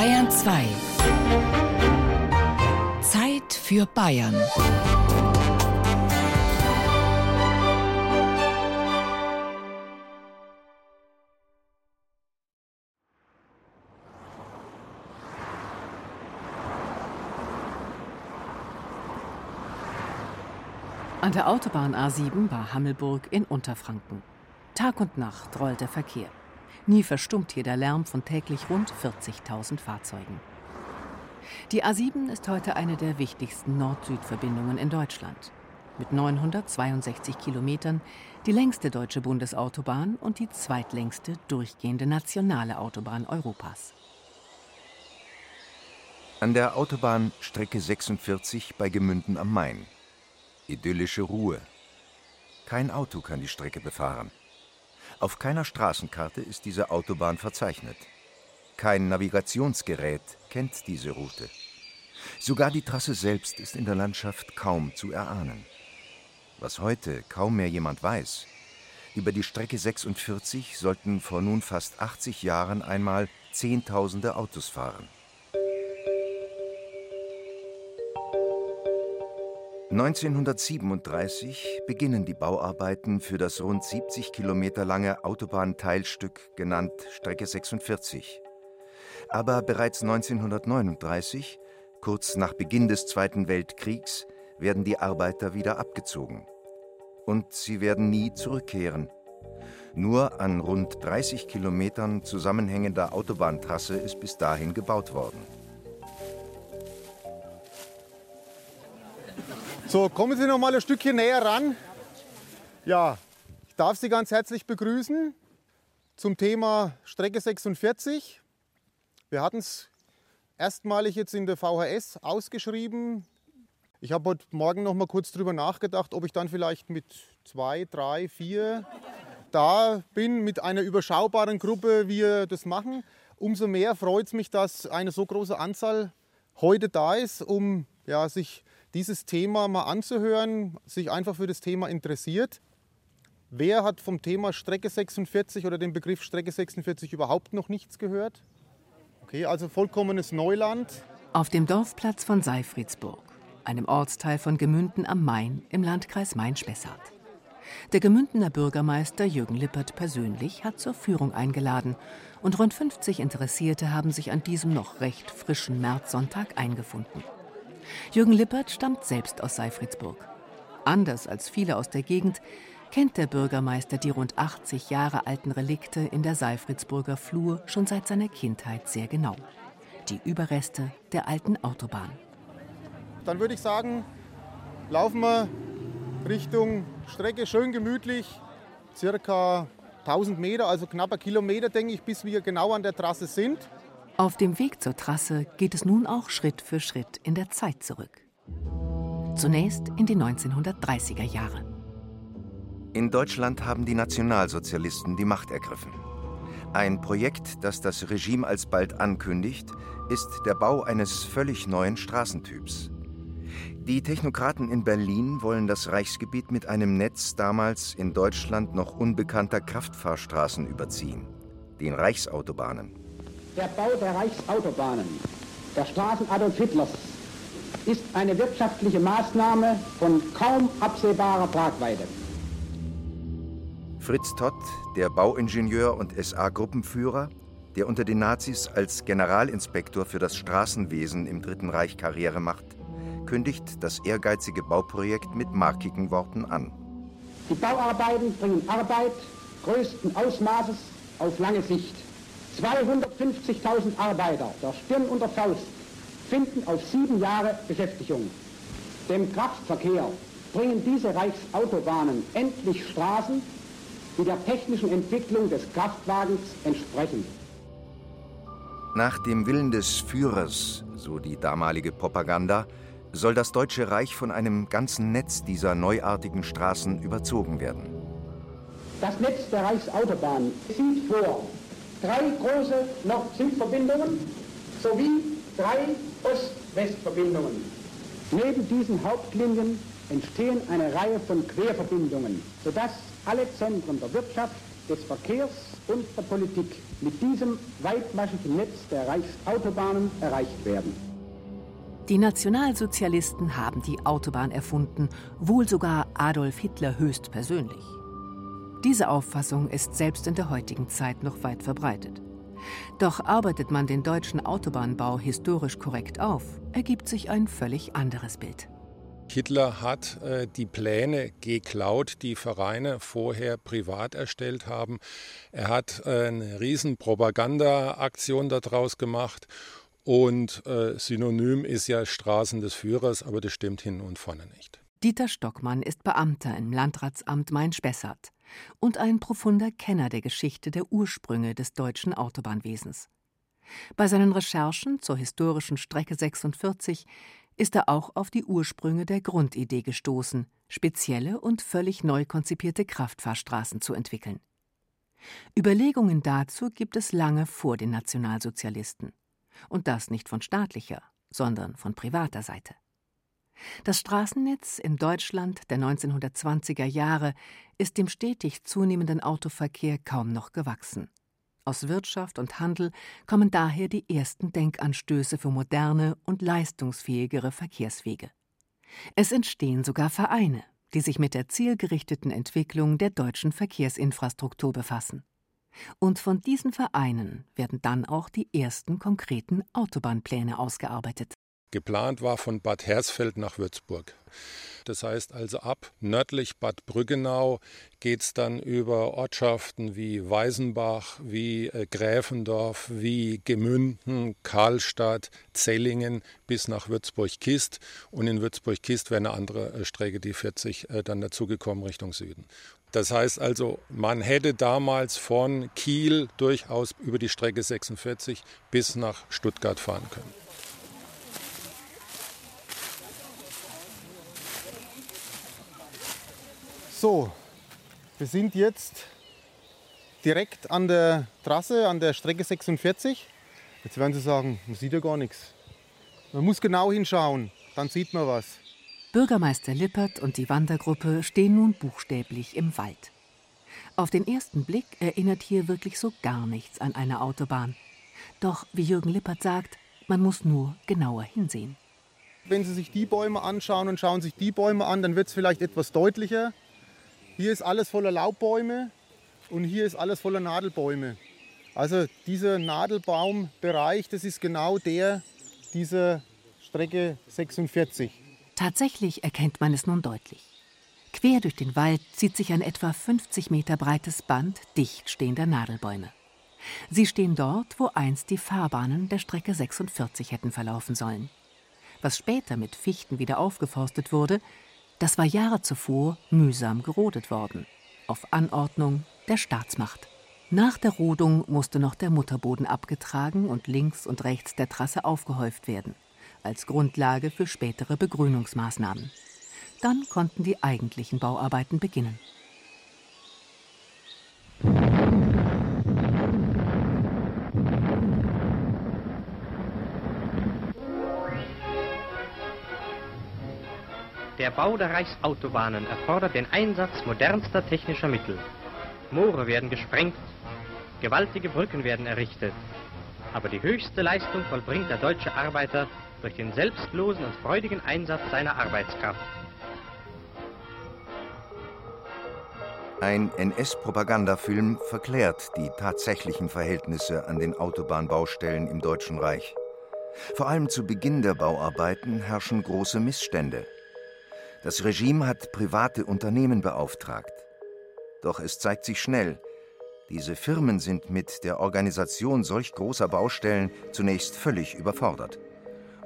Bayern 2. Zeit für Bayern. An der Autobahn A7 bei Hammelburg in Unterfranken. Tag und Nacht rollt der Verkehr. Nie verstummt hier der Lärm von täglich rund 40.000 Fahrzeugen. Die A7 ist heute eine der wichtigsten Nord-Süd-Verbindungen in Deutschland. Mit 962 Kilometern die längste deutsche Bundesautobahn und die zweitlängste durchgehende nationale Autobahn Europas. An der Autobahn Strecke 46 bei Gemünden am Main Idyllische Ruhe. Kein Auto kann die Strecke befahren. Auf keiner Straßenkarte ist diese Autobahn verzeichnet. Kein Navigationsgerät kennt diese Route. Sogar die Trasse selbst ist in der Landschaft kaum zu erahnen. Was heute kaum mehr jemand weiß, über die Strecke 46 sollten vor nun fast 80 Jahren einmal Zehntausende Autos fahren. 1937 beginnen die Bauarbeiten für das rund 70 Kilometer lange Autobahnteilstück genannt Strecke 46. Aber bereits 1939, kurz nach Beginn des Zweiten Weltkriegs, werden die Arbeiter wieder abgezogen. Und sie werden nie zurückkehren. Nur an rund 30 Kilometern zusammenhängender Autobahntrasse ist bis dahin gebaut worden. So, kommen Sie noch mal ein Stückchen näher ran. Ja, ich darf Sie ganz herzlich begrüßen zum Thema Strecke 46. Wir hatten es erstmalig jetzt in der VHS ausgeschrieben. Ich habe heute Morgen noch mal kurz drüber nachgedacht, ob ich dann vielleicht mit zwei, drei, vier da bin, mit einer überschaubaren Gruppe, wie wir das machen. Umso mehr freut es mich, dass eine so große Anzahl heute da ist, um ja, sich dieses Thema mal anzuhören, sich einfach für das Thema interessiert. Wer hat vom Thema Strecke 46 oder dem Begriff Strecke 46 überhaupt noch nichts gehört? Okay, also vollkommenes Neuland. Auf dem Dorfplatz von Seifriedsburg, einem Ortsteil von Gemünden am Main im Landkreis Main-Spessart. Der Gemündener Bürgermeister Jürgen Lippert persönlich hat zur Führung eingeladen und rund 50 Interessierte haben sich an diesem noch recht frischen Märzsonntag eingefunden. Jürgen Lippert stammt selbst aus Seifriedsburg. Anders als viele aus der Gegend kennt der Bürgermeister die rund 80 Jahre alten Relikte in der Seifriedsburger Flur schon seit seiner Kindheit sehr genau. Die Überreste der alten Autobahn. Dann würde ich sagen, laufen wir Richtung Strecke schön gemütlich, circa 1000 Meter, also knapper Kilometer, denke ich, bis wir genau an der Trasse sind. Auf dem Weg zur Trasse geht es nun auch Schritt für Schritt in der Zeit zurück. Zunächst in die 1930er Jahre. In Deutschland haben die Nationalsozialisten die Macht ergriffen. Ein Projekt, das das Regime alsbald ankündigt, ist der Bau eines völlig neuen Straßentyps. Die Technokraten in Berlin wollen das Reichsgebiet mit einem Netz damals in Deutschland noch unbekannter Kraftfahrstraßen überziehen, den Reichsautobahnen. Der Bau der Reichsautobahnen, der Straßen Adolf Hitlers, ist eine wirtschaftliche Maßnahme von kaum absehbarer Tragweite. Fritz Todt, der Bauingenieur und SA-Gruppenführer, der unter den Nazis als Generalinspektor für das Straßenwesen im Dritten Reich Karriere macht, kündigt das ehrgeizige Bauprojekt mit markigen Worten an. Die Bauarbeiten bringen Arbeit größten Ausmaßes auf lange Sicht. 250.000 Arbeiter der Stirn und der Faust finden auf sieben Jahre Beschäftigung. Dem Kraftverkehr bringen diese Reichsautobahnen endlich Straßen, die der technischen Entwicklung des Kraftwagens entsprechen. Nach dem Willen des Führers, so die damalige Propaganda, soll das Deutsche Reich von einem ganzen Netz dieser neuartigen Straßen überzogen werden. Das Netz der Reichsautobahn sieht vor, drei große Nord-Süd-Verbindungen sowie drei Ost-West-Verbindungen. Neben diesen Hauptlinien entstehen eine Reihe von Querverbindungen, sodass alle Zentren der Wirtschaft, des Verkehrs und der Politik mit diesem weitmaschigen Netz der Reichsautobahnen erreicht werden. Die Nationalsozialisten haben die Autobahn erfunden, wohl sogar Adolf Hitler höchstpersönlich. Diese Auffassung ist selbst in der heutigen Zeit noch weit verbreitet. Doch arbeitet man den deutschen Autobahnbau historisch korrekt auf, ergibt sich ein völlig anderes Bild. Hitler hat äh, die Pläne geklaut, die Vereine vorher privat erstellt haben. Er hat äh, eine riesen Propagandaaktion daraus gemacht und äh, synonym ist ja Straßen des Führers, aber das stimmt hin und vorne nicht. Dieter Stockmann ist Beamter im Landratsamt Main-Spessart und ein profunder Kenner der Geschichte der Ursprünge des deutschen Autobahnwesens. Bei seinen Recherchen zur historischen Strecke 46 ist er auch auf die Ursprünge der Grundidee gestoßen, spezielle und völlig neu konzipierte Kraftfahrstraßen zu entwickeln. Überlegungen dazu gibt es lange vor den Nationalsozialisten. Und das nicht von staatlicher, sondern von privater Seite. Das Straßennetz in Deutschland der 1920er Jahre ist dem stetig zunehmenden Autoverkehr kaum noch gewachsen. Aus Wirtschaft und Handel kommen daher die ersten Denkanstöße für moderne und leistungsfähigere Verkehrswege. Es entstehen sogar Vereine, die sich mit der zielgerichteten Entwicklung der deutschen Verkehrsinfrastruktur befassen. Und von diesen Vereinen werden dann auch die ersten konkreten Autobahnpläne ausgearbeitet. Geplant war von Bad Hersfeld nach Würzburg. Das heißt also ab nördlich Bad Brüggenau geht es dann über Ortschaften wie Weißenbach, wie äh, Gräfendorf, wie Gemünden, Karlstadt, Zellingen bis nach Würzburg-Kist. Und in Würzburg-Kist wäre eine andere äh, Strecke, die 40, äh, dann dazugekommen Richtung Süden. Das heißt also, man hätte damals von Kiel durchaus über die Strecke 46 bis nach Stuttgart fahren können. So, wir sind jetzt direkt an der Trasse, an der Strecke 46. Jetzt werden Sie sagen, man sieht ja gar nichts. Man muss genau hinschauen, dann sieht man was. Bürgermeister Lippert und die Wandergruppe stehen nun buchstäblich im Wald. Auf den ersten Blick erinnert hier wirklich so gar nichts an eine Autobahn. Doch, wie Jürgen Lippert sagt, man muss nur genauer hinsehen. Wenn Sie sich die Bäume anschauen und schauen sich die Bäume an, dann wird es vielleicht etwas deutlicher. Hier ist alles voller Laubbäume und hier ist alles voller Nadelbäume. Also dieser Nadelbaumbereich, das ist genau der dieser Strecke 46. Tatsächlich erkennt man es nun deutlich. Quer durch den Wald zieht sich ein etwa 50 Meter breites Band dicht stehender Nadelbäume. Sie stehen dort, wo einst die Fahrbahnen der Strecke 46 hätten verlaufen sollen. Was später mit Fichten wieder aufgeforstet wurde, das war Jahre zuvor mühsam gerodet worden, auf Anordnung der Staatsmacht. Nach der Rodung musste noch der Mutterboden abgetragen und links und rechts der Trasse aufgehäuft werden, als Grundlage für spätere Begrünungsmaßnahmen. Dann konnten die eigentlichen Bauarbeiten beginnen. Der Bau der Reichsautobahnen erfordert den Einsatz modernster technischer Mittel. Moore werden gesprengt, gewaltige Brücken werden errichtet. Aber die höchste Leistung vollbringt der deutsche Arbeiter durch den selbstlosen und freudigen Einsatz seiner Arbeitskraft. Ein NS-Propagandafilm verklärt die tatsächlichen Verhältnisse an den Autobahnbaustellen im Deutschen Reich. Vor allem zu Beginn der Bauarbeiten herrschen große Missstände. Das Regime hat private Unternehmen beauftragt. Doch es zeigt sich schnell, diese Firmen sind mit der Organisation solch großer Baustellen zunächst völlig überfordert.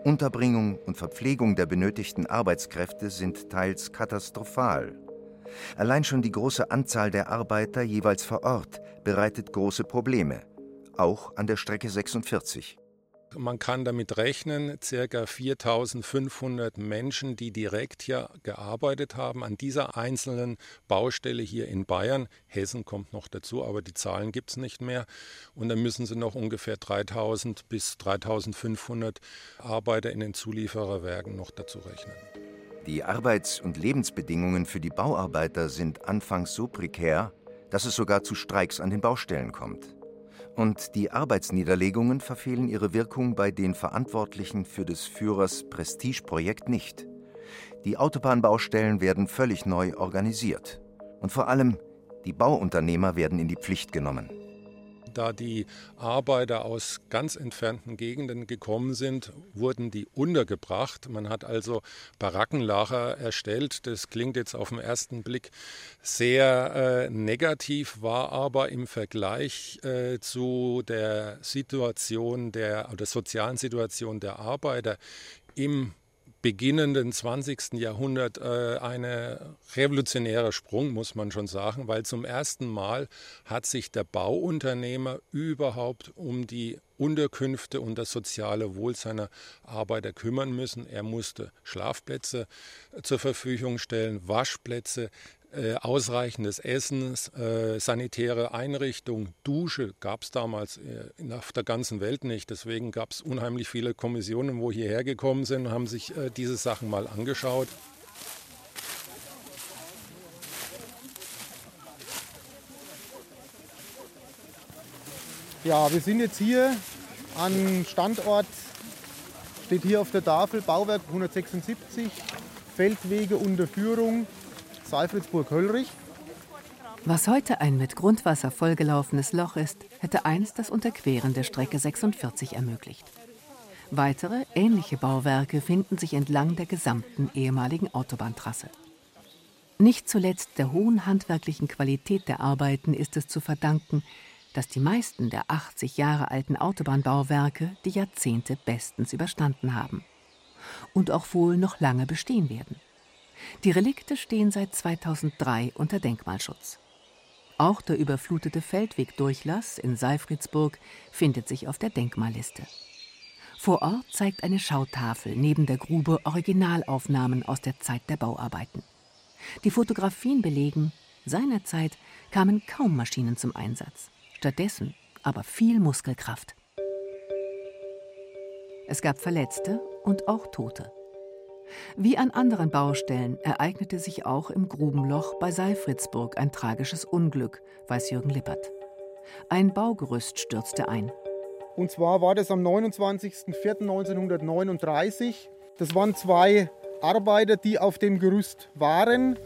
Unterbringung und Verpflegung der benötigten Arbeitskräfte sind teils katastrophal. Allein schon die große Anzahl der Arbeiter jeweils vor Ort bereitet große Probleme, auch an der Strecke 46. Man kann damit rechnen, ca. 4500 Menschen, die direkt hier gearbeitet haben, an dieser einzelnen Baustelle hier in Bayern. Hessen kommt noch dazu, aber die Zahlen gibt es nicht mehr. Und dann müssen Sie noch ungefähr 3000 bis 3500 Arbeiter in den Zuliefererwerken noch dazu rechnen. Die Arbeits- und Lebensbedingungen für die Bauarbeiter sind anfangs so prekär, dass es sogar zu Streiks an den Baustellen kommt. Und die Arbeitsniederlegungen verfehlen ihre Wirkung bei den Verantwortlichen für des Führers Prestigeprojekt nicht. Die Autobahnbaustellen werden völlig neu organisiert. Und vor allem, die Bauunternehmer werden in die Pflicht genommen da die Arbeiter aus ganz entfernten Gegenden gekommen sind, wurden die untergebracht. Man hat also Barackenlager erstellt. Das klingt jetzt auf den ersten Blick sehr äh, negativ, war aber im Vergleich äh, zu der Situation der oder sozialen Situation der Arbeiter im beginnenden 20. Jahrhundert äh, ein revolutionärer Sprung, muss man schon sagen, weil zum ersten Mal hat sich der Bauunternehmer überhaupt um die Unterkünfte und das soziale Wohl seiner Arbeiter kümmern müssen. Er musste Schlafplätze zur Verfügung stellen, Waschplätze, äh, ausreichendes Essen, äh, sanitäre Einrichtung, Dusche gab es damals äh, auf der ganzen Welt nicht. Deswegen gab es unheimlich viele Kommissionen, wo hierher gekommen sind haben sich äh, diese Sachen mal angeschaut. Ja, wir sind jetzt hier am Standort, steht hier auf der Tafel Bauwerk 176, Feldwege unter Führung Seifritzburg-Höllrich. Was heute ein mit Grundwasser vollgelaufenes Loch ist, hätte einst das Unterqueren der Strecke 46 ermöglicht. Weitere ähnliche Bauwerke finden sich entlang der gesamten ehemaligen Autobahntrasse. Nicht zuletzt der hohen handwerklichen Qualität der Arbeiten ist es zu verdanken, dass die meisten der 80 Jahre alten Autobahnbauwerke die Jahrzehnte bestens überstanden haben und auch wohl noch lange bestehen werden. Die Relikte stehen seit 2003 unter Denkmalschutz. Auch der überflutete Feldwegdurchlass in Seifridsburg findet sich auf der Denkmalliste. Vor Ort zeigt eine Schautafel neben der Grube Originalaufnahmen aus der Zeit der Bauarbeiten. Die Fotografien belegen, seinerzeit kamen kaum Maschinen zum Einsatz, stattdessen aber viel Muskelkraft. Es gab Verletzte und auch Tote. Wie an anderen Baustellen ereignete sich auch im Grubenloch bei Seifritzburg ein tragisches Unglück, weiß Jürgen Lippert. Ein Baugerüst stürzte ein. Und zwar war das am 29.04.1939. Das waren zwei Arbeiter, die auf dem Gerüst waren.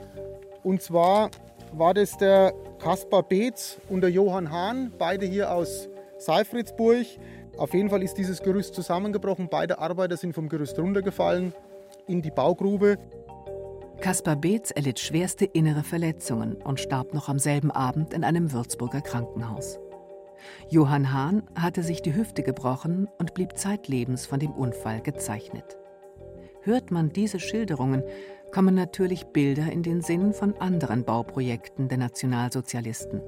Und zwar war das der Kaspar Beetz und der Johann Hahn, beide hier aus Seifritzburg. Auf jeden Fall ist dieses Gerüst zusammengebrochen. Beide Arbeiter sind vom Gerüst runtergefallen in die Baugrube. Kaspar Beetz erlitt schwerste innere Verletzungen und starb noch am selben Abend in einem Würzburger Krankenhaus. Johann Hahn hatte sich die Hüfte gebrochen und blieb zeitlebens von dem Unfall gezeichnet. Hört man diese Schilderungen, kommen natürlich Bilder in den Sinn von anderen Bauprojekten der Nationalsozialisten.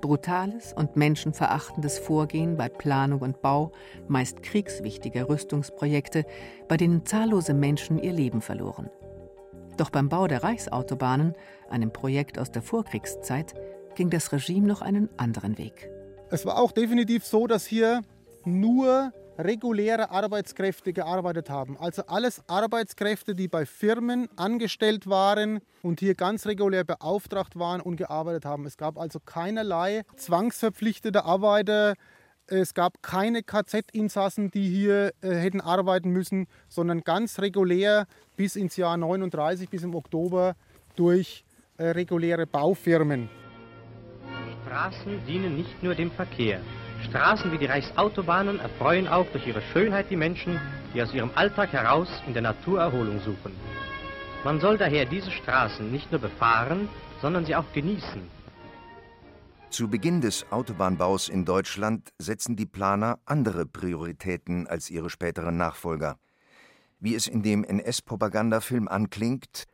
Brutales und menschenverachtendes Vorgehen bei Planung und Bau meist kriegswichtiger Rüstungsprojekte, bei denen zahllose Menschen ihr Leben verloren. Doch beim Bau der Reichsautobahnen, einem Projekt aus der Vorkriegszeit, ging das Regime noch einen anderen Weg. Es war auch definitiv so, dass hier nur reguläre Arbeitskräfte gearbeitet haben. Also alles Arbeitskräfte, die bei Firmen angestellt waren und hier ganz regulär beauftragt waren und gearbeitet haben. Es gab also keinerlei zwangsverpflichtete Arbeiter. Es gab keine KZ-Insassen, die hier äh, hätten arbeiten müssen, sondern ganz regulär bis ins Jahr 39, bis im Oktober durch äh, reguläre Baufirmen. Straßen dienen nicht nur dem Verkehr. Straßen wie die Reichsautobahnen erfreuen auch durch ihre Schönheit die Menschen, die aus ihrem Alltag heraus in der Natur Erholung suchen. Man soll daher diese Straßen nicht nur befahren, sondern sie auch genießen. Zu Beginn des Autobahnbaus in Deutschland setzen die Planer andere Prioritäten als ihre späteren Nachfolger. Wie es in dem NS-Propagandafilm anklingt,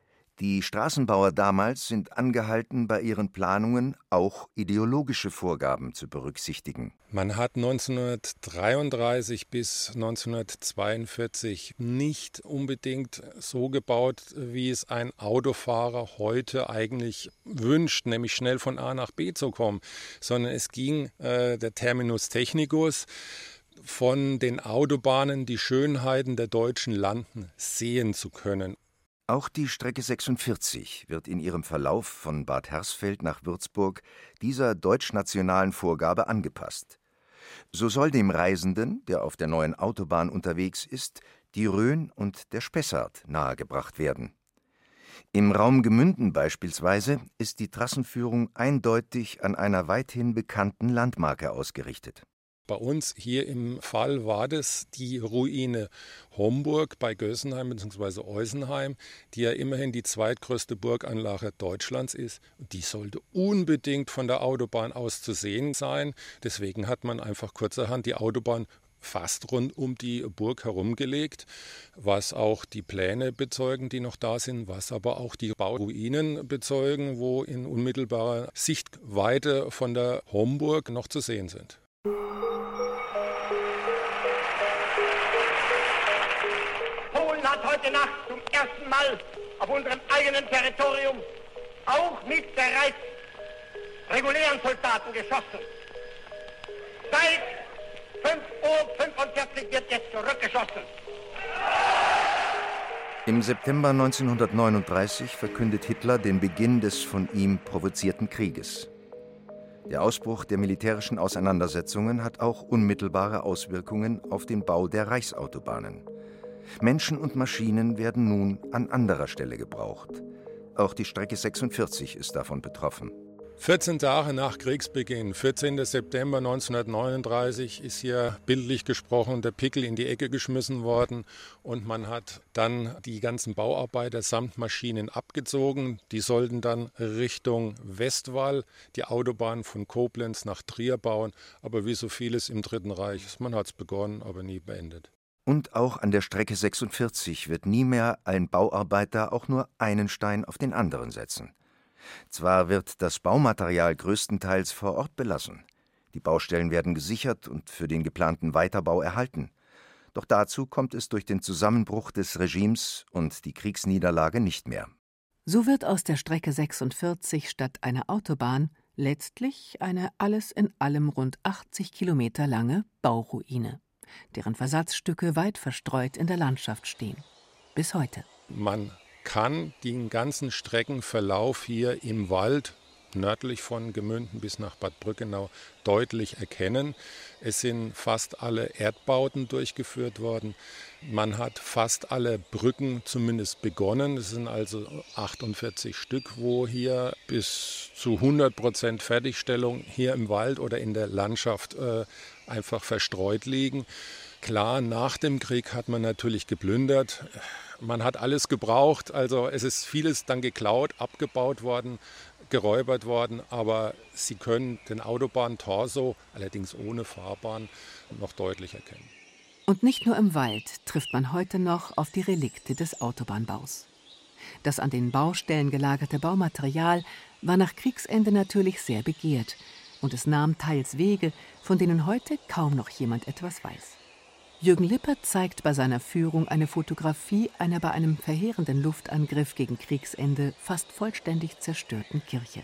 die Straßenbauer damals sind angehalten, bei ihren Planungen auch ideologische Vorgaben zu berücksichtigen. Man hat 1933 bis 1942 nicht unbedingt so gebaut, wie es ein Autofahrer heute eigentlich wünscht, nämlich schnell von A nach B zu kommen, sondern es ging äh, der Terminus technicus von den Autobahnen die Schönheiten der deutschen Landen sehen zu können Auch die Strecke 46 wird in ihrem Verlauf von Bad Hersfeld nach Würzburg dieser deutschnationalen Vorgabe angepasst. So soll dem Reisenden, der auf der neuen Autobahn unterwegs ist, die Rhön und der Spessart nahegebracht werden. Im Raum Gemünden beispielsweise ist die Trassenführung eindeutig an einer weithin bekannten Landmarke ausgerichtet bei uns hier im Fall war das die Ruine Homburg bei Gösenheim bzw. Eusenheim, die ja immerhin die zweitgrößte Burganlage Deutschlands ist. Die sollte unbedingt von der Autobahn aus zu sehen sein. Deswegen hat man einfach kurzerhand die Autobahn fast rund um die Burg herumgelegt, was auch die Pläne bezeugen, die noch da sind, was aber auch die Bauruinen bezeugen, wo in unmittelbarer Sichtweite von der Homburg noch zu sehen sind. Heute Nacht zum ersten Mal auf unserem eigenen Territorium auch mit bereits regulären Soldaten geschossen. Seit 5.45 Uhr wird jetzt zurückgeschossen. Im September 1939 verkündet Hitler den Beginn des von ihm provozierten Krieges. Der Ausbruch der militärischen Auseinandersetzungen hat auch unmittelbare Auswirkungen auf den Bau der Reichsautobahnen. Menschen und Maschinen werden nun an anderer Stelle gebraucht. Auch die Strecke 46 ist davon betroffen. 14 Tage nach Kriegsbeginn, 14. September 1939, ist hier bildlich gesprochen der Pickel in die Ecke geschmissen worden und man hat dann die ganzen Bauarbeiter samt Maschinen abgezogen. Die sollten dann Richtung Westwall die Autobahn von Koblenz nach Trier bauen. Aber wie so vieles im Dritten Reich, man hat es begonnen, aber nie beendet. Und auch an der Strecke 46 wird nie mehr ein Bauarbeiter auch nur einen Stein auf den anderen setzen. Zwar wird das Baumaterial größtenteils vor Ort belassen, die Baustellen werden gesichert und für den geplanten Weiterbau erhalten. Doch dazu kommt es durch den Zusammenbruch des Regimes und die Kriegsniederlage nicht mehr. So wird aus der Strecke 46 statt einer Autobahn letztlich eine alles in allem rund 80 Kilometer lange Bauruine deren Versatzstücke weit verstreut in der Landschaft stehen. Bis heute. Man kann den ganzen Streckenverlauf hier im Wald nördlich von Gemünden bis nach Bad Brückenau deutlich erkennen. Es sind fast alle Erdbauten durchgeführt worden. Man hat fast alle Brücken zumindest begonnen. Es sind also 48 Stück, wo hier bis zu 100 Prozent Fertigstellung hier im Wald oder in der Landschaft äh, einfach verstreut liegen. Klar, nach dem Krieg hat man natürlich geplündert. Man hat alles gebraucht, also es ist vieles dann geklaut, abgebaut worden, geräubert worden, aber Sie können den Autobahntorso, allerdings ohne Fahrbahn, noch deutlich erkennen. Und nicht nur im Wald trifft man heute noch auf die Relikte des Autobahnbaus. Das an den Baustellen gelagerte Baumaterial war nach Kriegsende natürlich sehr begehrt und es nahm teils Wege, von denen heute kaum noch jemand etwas weiß. Jürgen Lippert zeigt bei seiner Führung eine Fotografie einer bei einem verheerenden Luftangriff gegen Kriegsende fast vollständig zerstörten Kirche.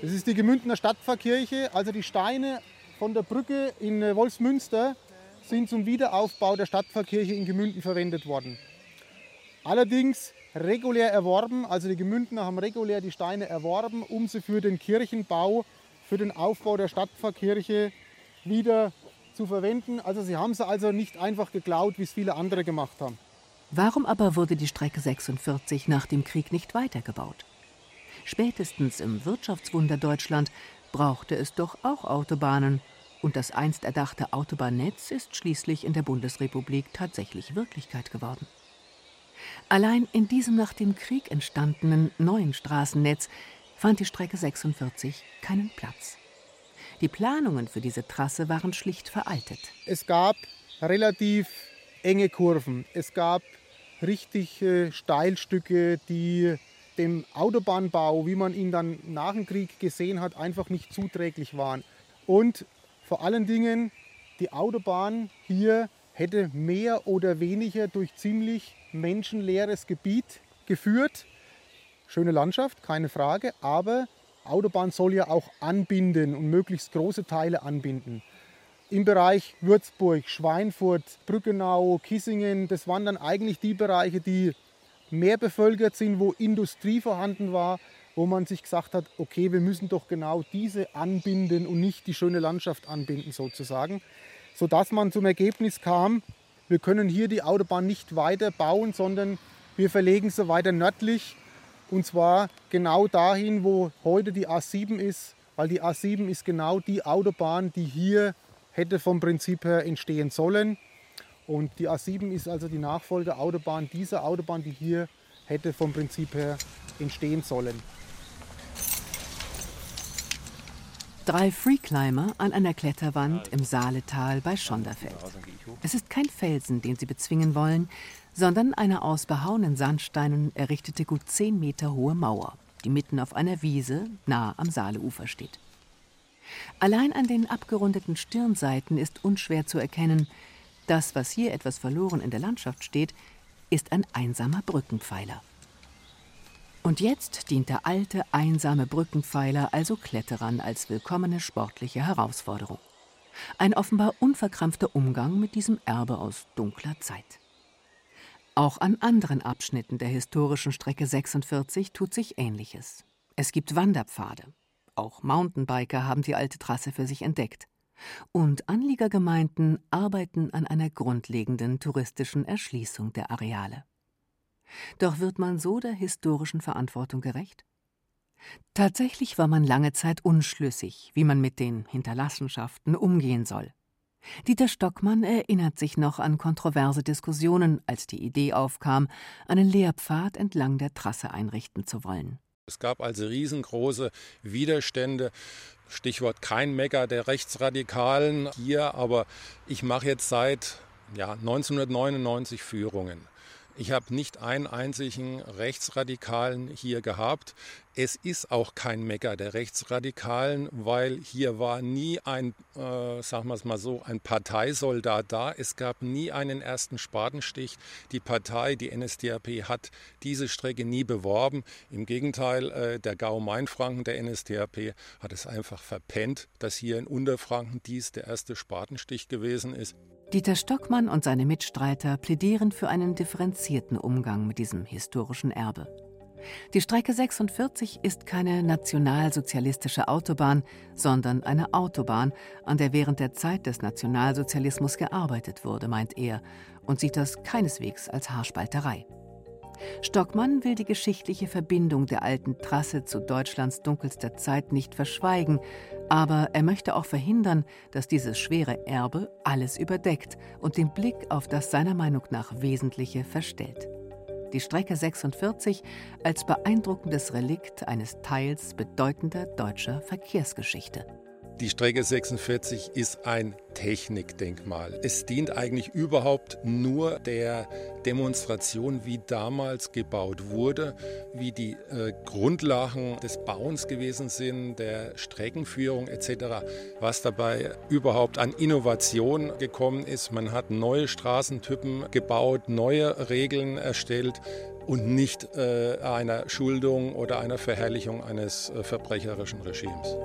Das ist die Gemündener Stadtpfarrkirche. Also die Steine von der Brücke in Wolfsmünster sind zum Wiederaufbau der Stadtpfarrkirche in Gemünden verwendet worden. Allerdings regulär erworben, also die Gemündener haben regulär die Steine erworben, um sie für den Kirchenbau für den Aufbau der Stadtpfarrkirche wieder zu verwenden. Also sie haben sie also nicht einfach geklaut, wie es viele andere gemacht haben. Warum aber wurde die Strecke 46 nach dem Krieg nicht weitergebaut? Spätestens im Wirtschaftswunder Deutschland brauchte es doch auch Autobahnen. Und das einst erdachte Autobahnnetz ist schließlich in der Bundesrepublik tatsächlich Wirklichkeit geworden. Allein in diesem nach dem Krieg entstandenen neuen Straßennetz fand die Strecke 46 keinen Platz. Die Planungen für diese Trasse waren schlicht veraltet. Es gab relativ enge Kurven. Es gab richtig Steilstücke, die dem Autobahnbau, wie man ihn dann nach dem Krieg gesehen hat, einfach nicht zuträglich waren. Und vor allen Dingen, die Autobahn hier hätte mehr oder weniger durch ziemlich menschenleeres Gebiet geführt. Schöne Landschaft, keine Frage, aber Autobahn soll ja auch anbinden und möglichst große Teile anbinden. Im Bereich Würzburg, Schweinfurt, Brückenau, Kissingen, das waren dann eigentlich die Bereiche, die mehr bevölkert sind, wo Industrie vorhanden war, wo man sich gesagt hat, okay, wir müssen doch genau diese anbinden und nicht die schöne Landschaft anbinden sozusagen, sodass man zum Ergebnis kam, wir können hier die Autobahn nicht weiter bauen, sondern wir verlegen sie weiter nördlich und zwar genau dahin, wo heute die A7 ist, weil die A7 ist genau die Autobahn, die hier hätte vom Prinzip her entstehen sollen. Und die A7 ist also die Nachfolgeautobahn dieser Autobahn, die hier hätte vom Prinzip her entstehen sollen. Drei Freeclimber an einer Kletterwand im Saaletal bei Schonderfeld. Es ist kein Felsen, den sie bezwingen wollen, sondern eine aus behauenen Sandsteinen errichtete gut zehn Meter hohe Mauer, die mitten auf einer Wiese nahe am Saaleufer steht. Allein an den abgerundeten Stirnseiten ist unschwer zu erkennen, das, was hier etwas verloren in der Landschaft steht, ist ein einsamer Brückenpfeiler. Und jetzt dient der alte, einsame Brückenpfeiler also Kletterern als willkommene sportliche Herausforderung. Ein offenbar unverkrampfter Umgang mit diesem Erbe aus dunkler Zeit. Auch an anderen Abschnitten der historischen Strecke 46 tut sich Ähnliches. Es gibt Wanderpfade. Auch Mountainbiker haben die alte Trasse für sich entdeckt. Und Anliegergemeinden arbeiten an einer grundlegenden touristischen Erschließung der Areale. Doch wird man so der historischen Verantwortung gerecht? Tatsächlich war man lange Zeit unschlüssig, wie man mit den Hinterlassenschaften umgehen soll. Dieter Stockmann erinnert sich noch an kontroverse Diskussionen, als die Idee aufkam, einen Lehrpfad entlang der Trasse einrichten zu wollen. Es gab also riesengroße Widerstände. Stichwort kein Mecker der Rechtsradikalen hier, aber ich mache jetzt seit ja, 1999 Führungen. Ich habe nicht einen einzigen Rechtsradikalen hier gehabt. Es ist auch kein Mecker der Rechtsradikalen, weil hier war nie ein, äh, sagen wir es mal so, ein Parteisoldat da. Es gab nie einen ersten Spatenstich. Die Partei, die NSDAP, hat diese Strecke nie beworben. Im Gegenteil, äh, der Gau Mainfranken der NSDAP hat es einfach verpennt, dass hier in Unterfranken dies der erste Spatenstich gewesen ist. Dieter Stockmann und seine Mitstreiter plädieren für einen differenzierten Umgang mit diesem historischen Erbe. Die Strecke 46 ist keine nationalsozialistische Autobahn, sondern eine Autobahn, an der während der Zeit des Nationalsozialismus gearbeitet wurde, meint er, und sieht das keineswegs als Haarspalterei. Stockmann will die geschichtliche Verbindung der alten Trasse zu Deutschlands dunkelster Zeit nicht verschweigen, aber er möchte auch verhindern, dass dieses schwere Erbe alles überdeckt und den Blick auf das seiner Meinung nach Wesentliche verstellt. Die Strecke 46 als beeindruckendes Relikt eines Teils bedeutender deutscher Verkehrsgeschichte. Die Strecke 46 ist ein Technikdenkmal. Es dient eigentlich überhaupt nur der Demonstration, wie damals gebaut wurde, wie die äh, Grundlagen des Bauens gewesen sind, der Streckenführung etc., was dabei überhaupt an Innovation gekommen ist. Man hat neue Straßentypen gebaut, neue Regeln erstellt, und nicht äh, einer Schuldung oder einer Verherrlichung eines äh, verbrecherischen Regimes.